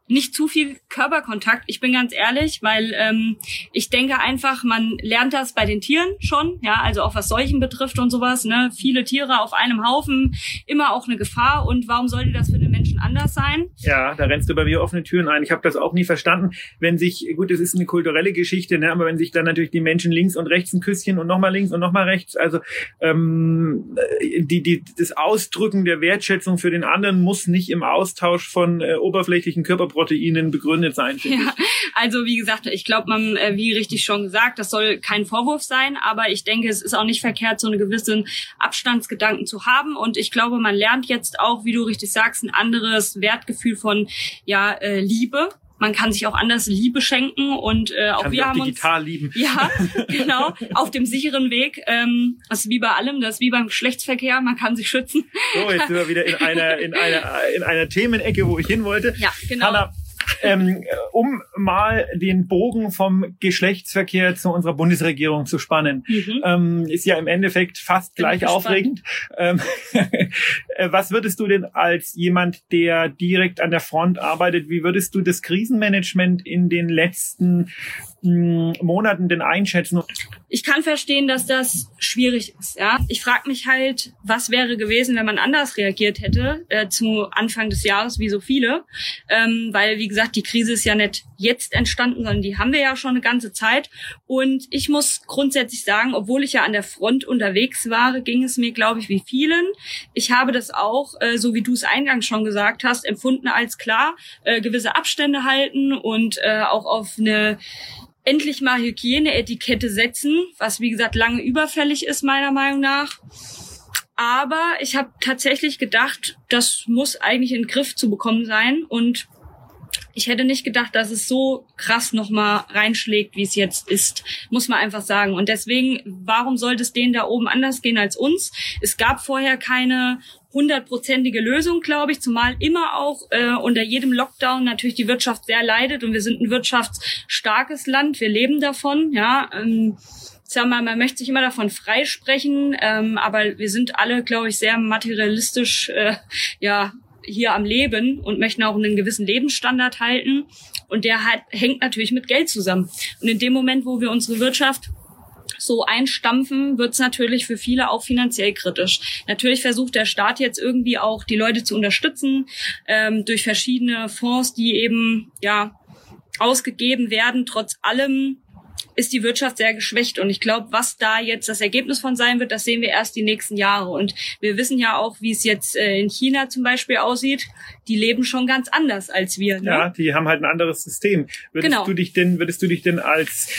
[SPEAKER 6] nicht zu viel Körperkontakt. Ich bin ganz ehrlich, weil ähm, ich denke einfach, man lernt das bei den Tieren schon, ja, also auch was Seuchen betrifft und sowas, ne, viele Tiere auf einem Haufen, immer auch eine Gefahr. Und warum sollte das für Menschen anders sein?
[SPEAKER 7] Ja, da rennst du bei mir offene Türen ein. Ich habe das auch nie verstanden, wenn sich, gut, das ist eine kulturelle Geschichte, ne, aber wenn sich dann natürlich die Menschen links und rechts ein Küsschen und nochmal links und nochmal rechts, also ähm, die, die, das Ausdrücken der Wertschätzung für den anderen muss nicht im Austausch von äh, oberflächlichen Körperproteinen begründet sein.
[SPEAKER 6] Ja, also wie gesagt, ich glaube, man, äh, wie richtig schon gesagt, das soll kein Vorwurf sein, aber ich denke, es ist auch nicht verkehrt, so einen gewissen Abstandsgedanken zu haben. Und ich glaube, man lernt jetzt auch, wie du richtig sagst, ein anderes Wertgefühl von ja äh, Liebe. Man kann sich auch anders Liebe schenken und äh, auch
[SPEAKER 7] Kann
[SPEAKER 6] wir
[SPEAKER 7] auch
[SPEAKER 6] haben uns
[SPEAKER 7] digital lieben.
[SPEAKER 6] ja, genau, auf dem sicheren Weg. Ähm, das ist wie bei allem, das ist wie beim Geschlechtsverkehr, man kann sich schützen.
[SPEAKER 7] So, jetzt sind wir wieder in einer, in einer, in einer Themenecke, wo ich hin wollte.
[SPEAKER 6] Ja, genau.
[SPEAKER 7] Hanna, ähm, um mal den Bogen vom Geschlechtsverkehr zu unserer Bundesregierung zu spannen.
[SPEAKER 6] Mhm.
[SPEAKER 7] Ähm, ist ja im Endeffekt fast
[SPEAKER 6] Bin
[SPEAKER 7] gleich aufregend. Ähm, äh, was würdest du denn als jemand, der direkt an der Front arbeitet, wie würdest du das Krisenmanagement in den letzten Monaten denn einschätzen?
[SPEAKER 6] ich kann verstehen, dass das schwierig ist. Ja, ich frage mich halt, was wäre gewesen, wenn man anders reagiert hätte äh, zu Anfang des Jahres, wie so viele, ähm, weil wie gesagt, die Krise ist ja nicht jetzt entstanden, sondern die haben wir ja schon eine ganze Zeit. Und ich muss grundsätzlich sagen, obwohl ich ja an der Front unterwegs war, ging es mir, glaube ich, wie vielen. Ich habe das auch, äh, so wie du es eingangs schon gesagt hast, empfunden als klar, äh, gewisse Abstände halten und äh, auch auf eine endlich mal Hygieneetikette setzen, was wie gesagt lange überfällig ist meiner Meinung nach. Aber ich habe tatsächlich gedacht, das muss eigentlich in den Griff zu bekommen sein und ich hätte nicht gedacht, dass es so krass nochmal reinschlägt, wie es jetzt ist, muss man einfach sagen. Und deswegen, warum sollte es denen da oben anders gehen als uns? Es gab vorher keine hundertprozentige Lösung, glaube ich, zumal immer auch äh, unter jedem Lockdown natürlich die Wirtschaft sehr leidet und wir sind ein wirtschaftsstarkes Land, wir leben davon, ja. Ähm, sag mal, man möchte sich immer davon freisprechen, ähm, aber wir sind alle, glaube ich, sehr materialistisch äh, ja hier am Leben und möchten auch einen gewissen Lebensstandard halten. Und der hat, hängt natürlich mit Geld zusammen. Und in dem Moment, wo wir unsere Wirtschaft so einstampfen, wird es natürlich für viele auch finanziell kritisch. Natürlich versucht der Staat jetzt irgendwie auch die Leute zu unterstützen ähm, durch verschiedene Fonds, die eben ja ausgegeben werden. Trotz allem ist die Wirtschaft sehr geschwächt. Und ich glaube, was da jetzt das Ergebnis von sein wird, das sehen wir erst die nächsten Jahre. Und wir wissen ja auch, wie es jetzt äh, in China zum Beispiel aussieht. Die leben schon ganz anders als wir. Ne?
[SPEAKER 7] Ja, die haben halt ein anderes System. Würdest genau. du dich denn, würdest du dich denn als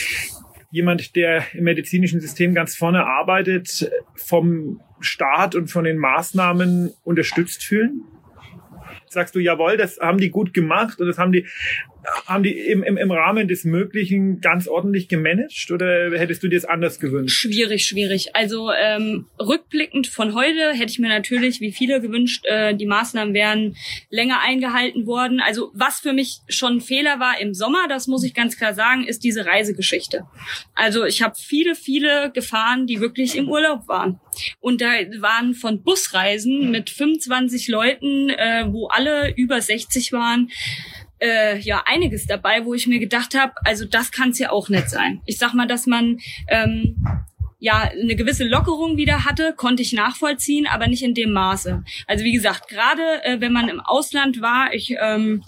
[SPEAKER 7] jemand, der im medizinischen System ganz vorne arbeitet, vom Staat und von den Maßnahmen unterstützt fühlen? Sagst du, jawohl, das haben die gut gemacht und das haben die haben die im, im, im Rahmen des Möglichen ganz ordentlich gemanagt oder hättest du dir das anders gewünscht?
[SPEAKER 6] Schwierig, schwierig. Also ähm, rückblickend von heute hätte ich mir natürlich, wie viele gewünscht, äh, die Maßnahmen wären länger eingehalten worden. Also was für mich schon ein Fehler war im Sommer, das muss ich ganz klar sagen, ist diese Reisegeschichte. Also ich habe viele, viele gefahren, die wirklich im Urlaub waren. Und da waren von Busreisen mit 25 Leuten, äh, wo alle über 60 waren, äh, ja einiges dabei, wo ich mir gedacht habe, also das kann es ja auch nicht sein. Ich sag mal, dass man ähm, ja eine gewisse Lockerung wieder hatte, konnte ich nachvollziehen, aber nicht in dem Maße. Also wie gesagt, gerade äh, wenn man im Ausland war, ich ähm,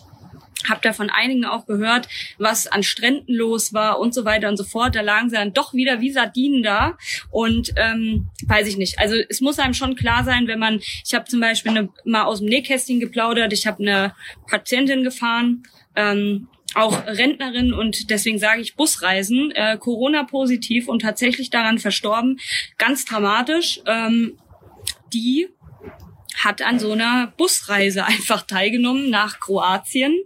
[SPEAKER 6] habe da von einigen auch gehört, was an Stränden los war und so weiter und so fort. Da lagen sie dann doch wieder wie Sardinen da. Und ähm, weiß ich nicht. Also es muss einem schon klar sein, wenn man, ich habe zum Beispiel eine, mal aus dem Nähkästchen geplaudert, ich habe eine Patientin gefahren, ähm, auch Rentnerin und deswegen sage ich Busreisen, äh, Corona-positiv und tatsächlich daran verstorben, ganz dramatisch. Ähm, die hat an so einer Busreise einfach teilgenommen nach Kroatien.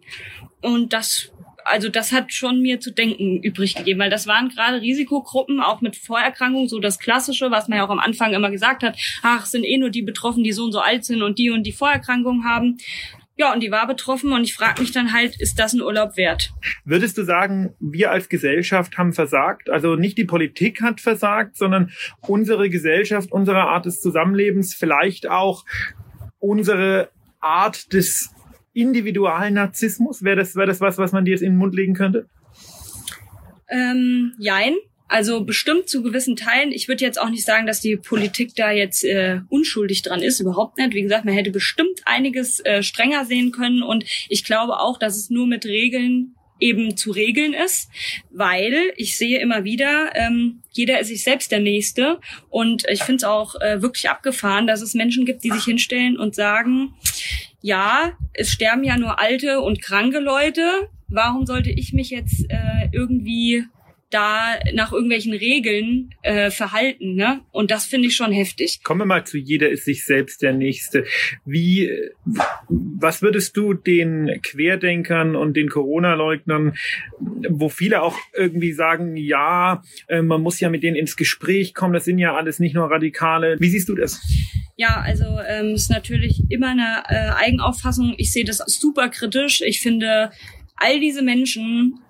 [SPEAKER 6] Und das also das hat schon mir zu denken übrig gegeben, weil das waren gerade Risikogruppen, auch mit Vorerkrankungen, so das Klassische, was man ja auch am Anfang immer gesagt hat, ach, sind eh nur die betroffen, die so und so alt sind und die und die Vorerkrankungen haben. Ja, und die war betroffen und ich frage mich dann halt, ist das ein Urlaub wert?
[SPEAKER 7] Würdest du sagen, wir als Gesellschaft haben versagt? Also nicht die Politik hat versagt, sondern unsere Gesellschaft, unsere Art des Zusammenlebens, vielleicht auch unsere Art des Individualnarzissmus? Wäre das, wäre das was, was man dir jetzt in den Mund legen könnte?
[SPEAKER 6] Ähm, jein. Also bestimmt zu gewissen Teilen. Ich würde jetzt auch nicht sagen, dass die Politik da jetzt äh, unschuldig dran ist, überhaupt nicht. Wie gesagt, man hätte bestimmt einiges äh, strenger sehen können und ich glaube auch, dass es nur mit Regeln eben zu regeln ist, weil ich sehe immer wieder, ähm, jeder ist sich selbst der Nächste. Und ich finde es auch äh, wirklich abgefahren, dass es Menschen gibt, die sich hinstellen und sagen, ja, es sterben ja nur alte und kranke Leute, warum sollte ich mich jetzt äh, irgendwie da nach irgendwelchen Regeln äh, verhalten. Ne? Und das finde ich schon heftig.
[SPEAKER 7] Kommen wir mal zu jeder ist sich selbst der Nächste. Wie, was würdest du den Querdenkern und den Corona-Leugnern, wo viele auch irgendwie sagen, ja, äh, man muss ja mit denen ins Gespräch kommen, das sind ja alles nicht nur Radikale. Wie siehst du das?
[SPEAKER 6] Ja, also ähm, ist natürlich immer eine äh, Eigenauffassung. Ich sehe das super kritisch. Ich finde, all diese Menschen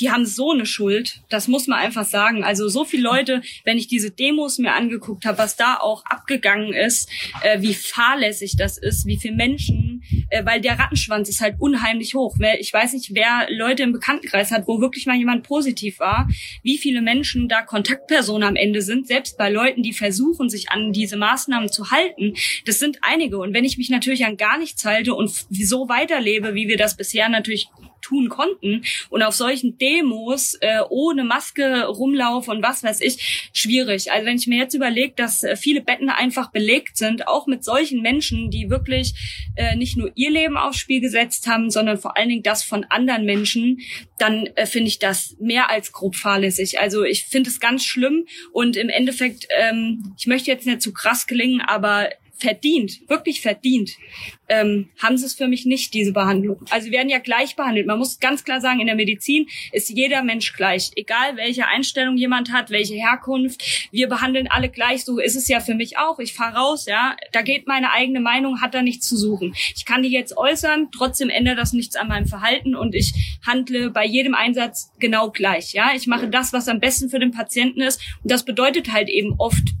[SPEAKER 6] die haben so eine Schuld. Das muss man einfach sagen. Also so viele Leute, wenn ich diese Demos mir angeguckt habe, was da auch abgegangen ist, äh, wie fahrlässig das ist, wie viele Menschen, äh, weil der Rattenschwanz ist halt unheimlich hoch. Ich weiß nicht, wer Leute im Bekanntenkreis hat, wo wirklich mal jemand positiv war, wie viele Menschen da Kontaktpersonen am Ende sind, selbst bei Leuten, die versuchen, sich an diese Maßnahmen zu halten. Das sind einige. Und wenn ich mich natürlich an gar nichts halte und so weiterlebe, wie wir das bisher natürlich tun konnten. Und auf solchen Demos äh, ohne Maske rumlaufen und was weiß ich, schwierig. Also wenn ich mir jetzt überlege, dass äh, viele Betten einfach belegt sind, auch mit solchen Menschen, die wirklich äh, nicht nur ihr Leben aufs Spiel gesetzt haben, sondern vor allen Dingen das von anderen Menschen, dann äh, finde ich das mehr als grob fahrlässig. Also ich finde es ganz schlimm und im Endeffekt, ähm, ich möchte jetzt nicht zu krass gelingen, aber verdient, wirklich verdient, ähm, haben sie es für mich nicht, diese Behandlung. Also sie werden ja gleich behandelt. Man muss ganz klar sagen, in der Medizin ist jeder Mensch gleich. Egal, welche Einstellung jemand hat, welche Herkunft. Wir behandeln alle gleich. So ist es ja für mich auch. Ich fahre raus, ja. Da geht meine eigene Meinung, hat da nichts zu suchen. Ich kann die jetzt äußern, trotzdem ändert das nichts an meinem Verhalten und ich handle bei jedem Einsatz genau gleich, ja. Ich mache das, was am besten für den Patienten ist. Und das bedeutet halt eben oft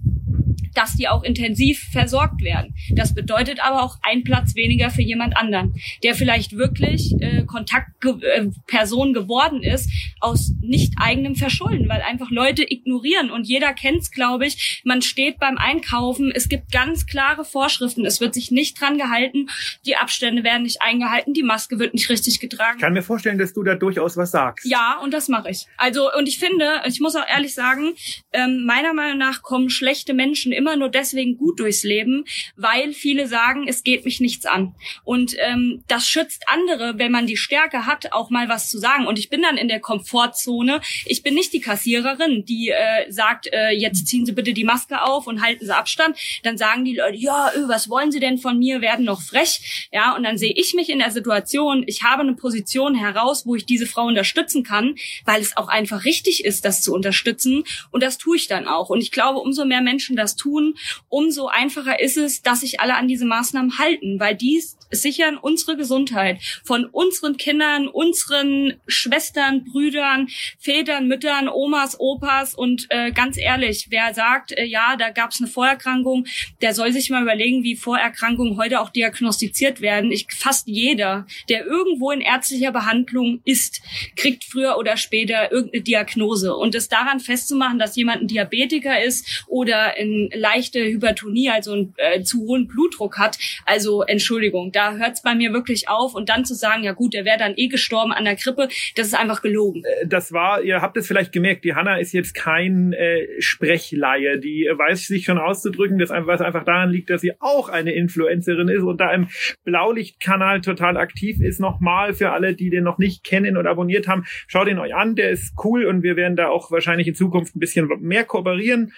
[SPEAKER 6] dass die auch intensiv versorgt werden. Das bedeutet aber auch ein Platz weniger für jemand anderen, der vielleicht wirklich äh, Kontaktperson äh, geworden ist aus nicht eigenem Verschulden, weil einfach Leute ignorieren und jeder kennt's, glaube ich. Man steht beim Einkaufen, es gibt ganz klare Vorschriften, es wird sich nicht dran gehalten, die Abstände werden nicht eingehalten, die Maske wird nicht richtig getragen.
[SPEAKER 7] Ich kann mir vorstellen, dass du da durchaus was sagst.
[SPEAKER 6] Ja, und das mache ich. Also und ich finde, ich muss auch ehrlich sagen, ähm, meiner Meinung nach kommen schlechte Menschen immer immer nur deswegen gut durchs Leben, weil viele sagen, es geht mich nichts an. Und ähm, das schützt andere, wenn man die Stärke hat, auch mal was zu sagen. Und ich bin dann in der Komfortzone. Ich bin nicht die Kassiererin, die äh, sagt, äh, jetzt ziehen Sie bitte die Maske auf und halten Sie Abstand. Dann sagen die Leute, ja, öh, was wollen Sie denn von mir? Werden noch frech. Ja, und dann sehe ich mich in der Situation, ich habe eine Position heraus, wo ich diese Frau unterstützen kann, weil es auch einfach richtig ist, das zu unterstützen. Und das tue ich dann auch. Und ich glaube, umso mehr Menschen das tun, tun, umso einfacher ist es, dass sich alle an diese Maßnahmen halten, weil dies sichern unsere Gesundheit von unseren Kindern, unseren Schwestern, Brüdern, Vätern, Müttern, Omas, Opas und äh, ganz ehrlich, wer sagt, äh, ja, da gab es eine Vorerkrankung, der soll sich mal überlegen, wie Vorerkrankungen heute auch diagnostiziert werden. Ich, fast jeder, der irgendwo in ärztlicher Behandlung ist, kriegt früher oder später irgendeine Diagnose und es daran festzumachen, dass jemand ein Diabetiker ist oder ein leichte Hypertonie, also einen äh, zu hohen Blutdruck hat. Also Entschuldigung, da hört es bei mir wirklich auf. Und dann zu sagen, ja gut, der wäre dann eh gestorben an der Grippe, das ist einfach gelogen.
[SPEAKER 7] Äh, das war, ihr habt es vielleicht gemerkt, die Hanna ist jetzt kein äh, Sprechleihe. Die weiß sich schon auszudrücken, das einfach, was einfach daran liegt, dass sie auch eine Influencerin ist und da im Blaulichtkanal total aktiv ist. Nochmal für alle, die den noch nicht kennen und abonniert haben, schaut ihn euch an, der ist cool und wir werden da auch wahrscheinlich in Zukunft ein bisschen mehr kooperieren.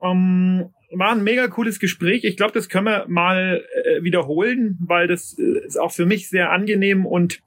[SPEAKER 7] Um, ähm, war ein mega cooles Gespräch. Ich glaube, das können wir mal äh, wiederholen, weil das äh, ist auch für mich sehr angenehm und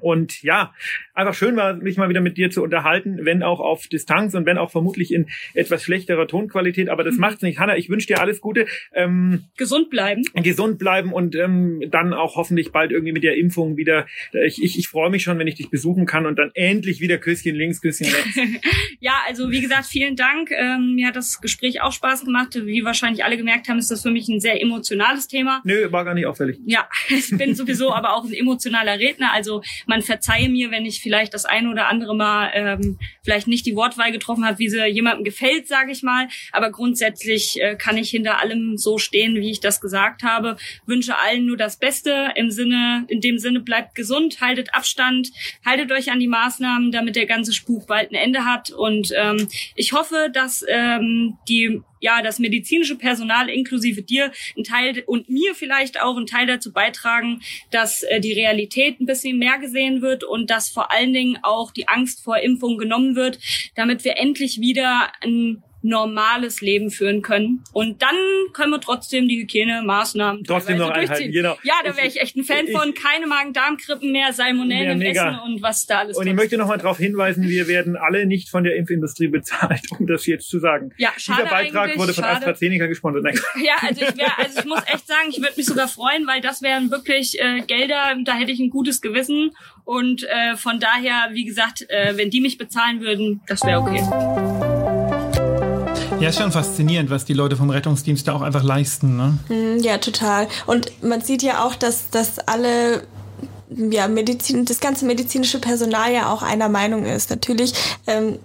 [SPEAKER 7] und ja, einfach schön war, mich mal wieder mit dir zu unterhalten, wenn auch auf Distanz und wenn auch vermutlich in etwas schlechterer Tonqualität. Aber das mhm. macht's nicht. Hanna, ich wünsche dir alles Gute.
[SPEAKER 6] Ähm, gesund bleiben.
[SPEAKER 7] Gesund bleiben und ähm, dann auch hoffentlich bald irgendwie mit der Impfung wieder. Ich, ich, ich freue mich schon, wenn ich dich besuchen kann und dann endlich wieder Küsschen links, Küsschen rechts.
[SPEAKER 6] ja, also wie gesagt, vielen Dank. Ähm, mir hat das Gespräch auch Spaß gemacht. Wie wahrscheinlich alle gemerkt haben, ist das für mich ein sehr emotionales Thema.
[SPEAKER 7] Nö, war gar nicht auffällig.
[SPEAKER 6] Ja, ich bin sowieso aber auch ein emotionaler Redner. Also man verzeihe mir, wenn ich vielleicht das eine oder andere Mal ähm, vielleicht nicht die Wortwahl getroffen habe, wie sie jemandem gefällt, sage ich mal. Aber grundsätzlich äh, kann ich hinter allem so stehen, wie ich das gesagt habe. Wünsche allen nur das Beste im Sinne, in dem Sinne bleibt gesund, haltet Abstand, haltet euch an die Maßnahmen, damit der ganze Spuk bald ein Ende hat. Und ähm, ich hoffe, dass ähm, die ja, das medizinische Personal inklusive dir ein Teil und mir vielleicht auch ein Teil dazu beitragen, dass äh, die Realität ein bisschen mehr gesehen wird und dass vor allen Dingen auch die Angst vor Impfung genommen wird, damit wir endlich wieder ein normales Leben führen können. Und dann können wir trotzdem die Hygienemaßnahmen
[SPEAKER 7] trotzdem noch einhalten. Genau.
[SPEAKER 6] Ja, da wäre ich echt ein Fan ich, von. Keine Magen-Darm-Grippen mehr, Salmonellen im Essen und was da alles
[SPEAKER 7] Und ich möchte noch mal darauf hinweisen, wir werden alle nicht von der Impfindustrie bezahlt, um das jetzt zu sagen.
[SPEAKER 6] Ja, schade
[SPEAKER 7] Dieser Beitrag wurde von schade. AstraZeneca gesponsert. Nein.
[SPEAKER 6] Ja, also ich, wär, also ich muss echt sagen, ich würde mich sogar freuen, weil das wären wirklich äh, Gelder, da hätte ich ein gutes Gewissen. Und äh, von daher, wie gesagt, äh, wenn die mich bezahlen würden, das wäre okay.
[SPEAKER 2] Ja, ist schon faszinierend, was die Leute vom Rettungsdienst da auch einfach leisten. Ne?
[SPEAKER 3] Hm, ja, total. Und man sieht ja auch, dass, dass alle ja, Medizin, das ganze medizinische Personal ja auch einer Meinung ist. Natürlich ähm,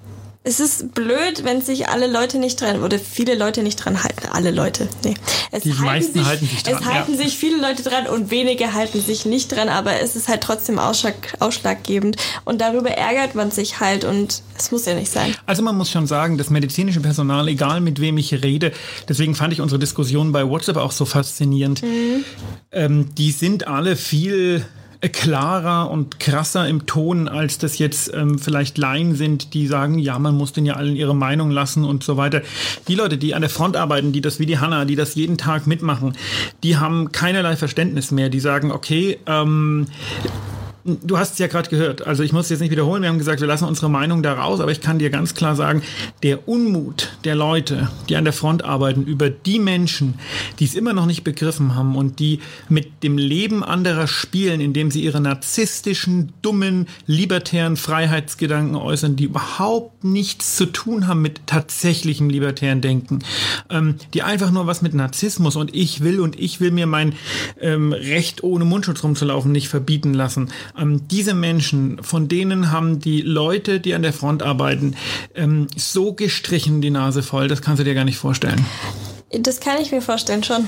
[SPEAKER 3] es ist blöd, wenn sich alle Leute nicht dran oder viele Leute nicht dran halten. Alle Leute, nee.
[SPEAKER 2] Es Die halten meisten sich, halten sich dran.
[SPEAKER 3] Es halten ja. sich viele Leute dran und wenige halten sich nicht dran, aber es ist halt trotzdem ausschlag, ausschlaggebend und darüber ärgert man sich halt und es muss ja nicht sein.
[SPEAKER 2] Also man muss schon sagen, das medizinische Personal, egal mit wem ich rede, deswegen fand ich unsere Diskussion bei WhatsApp auch so faszinierend. Mhm. Ähm, die sind alle viel klarer und krasser im Ton, als das jetzt ähm, vielleicht Laien sind, die sagen, ja, man muss den ja allen ihre Meinung lassen und so weiter. Die Leute, die an der Front arbeiten, die das wie die Hanna, die das jeden Tag mitmachen, die haben keinerlei Verständnis mehr. Die sagen, okay, ähm, Du hast es ja gerade gehört. Also ich muss es jetzt nicht wiederholen. Wir haben gesagt, wir lassen unsere Meinung da raus, aber ich kann dir ganz klar sagen, der Unmut der Leute, die an der Front arbeiten, über die Menschen, die es immer noch nicht begriffen haben und die mit dem Leben anderer spielen, indem sie ihre narzisstischen, dummen, libertären Freiheitsgedanken äußern, die überhaupt nichts zu tun haben mit tatsächlichem libertären Denken, ähm, die einfach nur was mit Narzissmus und ich will und ich will mir mein ähm, Recht ohne Mundschutz rumzulaufen nicht verbieten lassen ähm, diese Menschen, von denen haben die Leute, die an der Front arbeiten, ähm, so gestrichen die Nase voll, das kannst du dir gar nicht vorstellen.
[SPEAKER 3] Das kann ich mir vorstellen schon.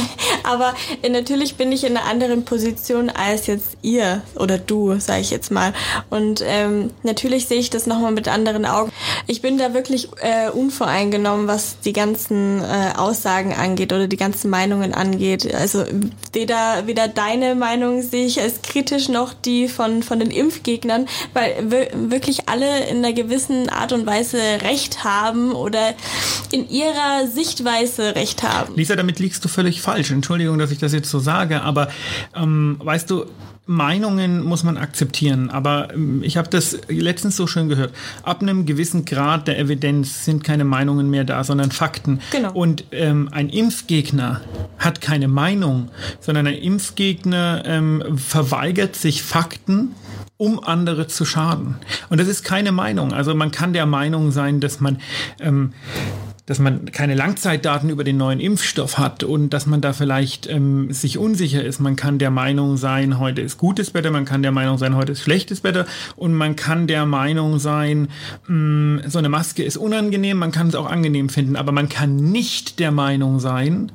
[SPEAKER 3] Aber äh, natürlich bin ich in einer anderen Position als jetzt ihr oder du, sage ich jetzt mal. Und ähm, natürlich sehe ich das nochmal mit anderen Augen. Ich bin da wirklich äh, unvoreingenommen, was die ganzen äh, Aussagen angeht oder die ganzen Meinungen angeht. Also weder, weder deine Meinung sehe ich als kritisch noch die von, von den Impfgegnern, weil wirklich alle in einer gewissen Art und Weise Recht haben oder in ihrer Sichtweise Recht haben.
[SPEAKER 2] Lisa, damit liegst du völlig falsch. Entschuldigung, dass ich das jetzt so sage, aber ähm, weißt du, Meinungen muss man akzeptieren, aber ähm, ich habe das letztens so schön gehört. Ab einem gewissen Grad der Evidenz sind keine Meinungen mehr da, sondern Fakten.
[SPEAKER 3] Genau.
[SPEAKER 2] Und ähm, ein Impfgegner hat keine Meinung, sondern ein Impfgegner ähm, verweigert sich Fakten um andere zu schaden. Und das ist keine Meinung. Also man kann der Meinung sein, dass man ähm, dass man keine Langzeitdaten über den neuen Impfstoff hat und dass man da vielleicht ähm, sich unsicher ist. Man kann der Meinung sein, heute ist gutes Wetter, man kann der Meinung sein, heute ist schlechtes Wetter und man kann der Meinung sein, mh, mm, so eine Maske ist unangenehm, man kann es auch angenehm finden, aber man kann nicht der Meinung sein,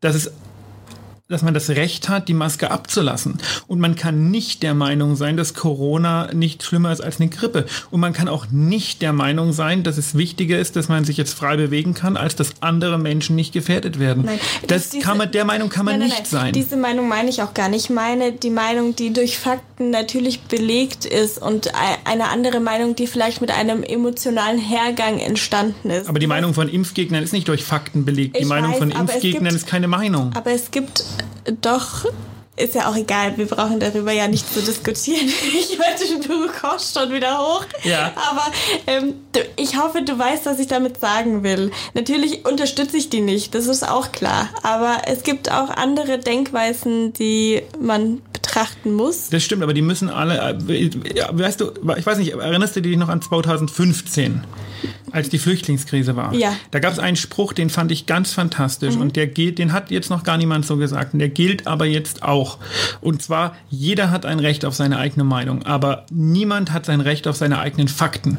[SPEAKER 2] dass es dass man das Recht hat, die Maske abzulassen. Und man kann nicht der Meinung sein, dass Corona nicht schlimmer ist als eine Grippe. Und man kann auch nicht der Meinung sein, dass es wichtiger ist, dass man sich jetzt frei bewegen kann, als dass andere Menschen nicht gefährdet werden. Nein, das diese, kann man, der Meinung kann man nein, nein, nicht sein.
[SPEAKER 3] Diese Meinung meine ich auch gar nicht. Ich meine die Meinung, die durch Fakten natürlich belegt ist und eine andere Meinung, die vielleicht mit einem emotionalen Hergang entstanden ist.
[SPEAKER 2] Aber die Meinung von Impfgegnern ist nicht durch Fakten belegt. Die ich Meinung weiß, von Impfgegnern gibt, ist keine Meinung.
[SPEAKER 3] Aber es gibt doch ist ja auch egal, wir brauchen darüber ja nicht zu diskutieren. Ich wette, du kochst schon wieder hoch.
[SPEAKER 2] Ja.
[SPEAKER 3] Aber ähm, ich hoffe, du weißt, was ich damit sagen will. Natürlich unterstütze ich die nicht, das ist auch klar. Aber es gibt auch andere Denkweisen, die man betrachten muss.
[SPEAKER 2] Das stimmt, aber die müssen alle, äh, weißt du, ich weiß nicht, erinnerst du dich noch an 2015? als die Flüchtlingskrise war.
[SPEAKER 3] Ja.
[SPEAKER 2] Da gab es einen Spruch, den fand ich ganz fantastisch mhm. und der gilt, den hat jetzt noch gar niemand so gesagt und der gilt aber jetzt auch. Und zwar, jeder hat ein Recht auf seine eigene Meinung, aber niemand hat sein Recht auf seine eigenen Fakten.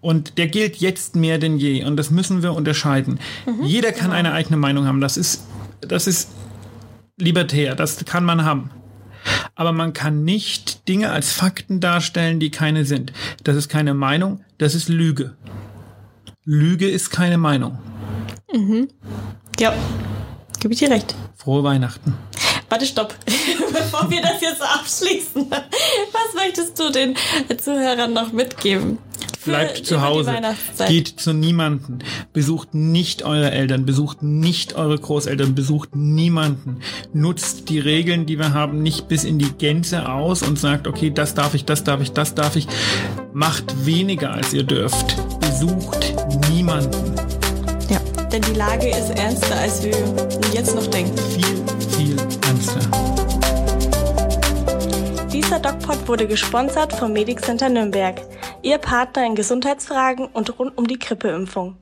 [SPEAKER 2] Und der gilt jetzt mehr denn je und das müssen wir unterscheiden. Mhm. Jeder kann genau. eine eigene Meinung haben, das ist, das ist libertär, das kann man haben. Aber man kann nicht Dinge als Fakten darstellen, die keine sind. Das ist keine Meinung, das ist Lüge. Lüge ist keine Meinung.
[SPEAKER 3] Mhm. Ja, gebe ich dir recht.
[SPEAKER 2] Frohe Weihnachten.
[SPEAKER 3] Warte, stopp. Bevor wir das jetzt abschließen, was möchtest du den Zuhörern noch mitgeben?
[SPEAKER 2] Bleibt zu Hause. Geht zu niemanden. Besucht nicht eure Eltern. Besucht nicht eure Großeltern. Besucht niemanden. Nutzt die Regeln, die wir haben, nicht bis in die Gänze aus und sagt, okay, das darf ich, das darf ich, das darf ich. Macht weniger, als ihr dürft. Besucht niemanden.
[SPEAKER 3] Ja, denn die Lage ist ernster, als wir jetzt noch denken.
[SPEAKER 2] Viel, viel ernster.
[SPEAKER 3] Dieser DocPod wurde gesponsert vom Medic Center Nürnberg. Ihr Partner in Gesundheitsfragen und rund um die Grippeimpfung.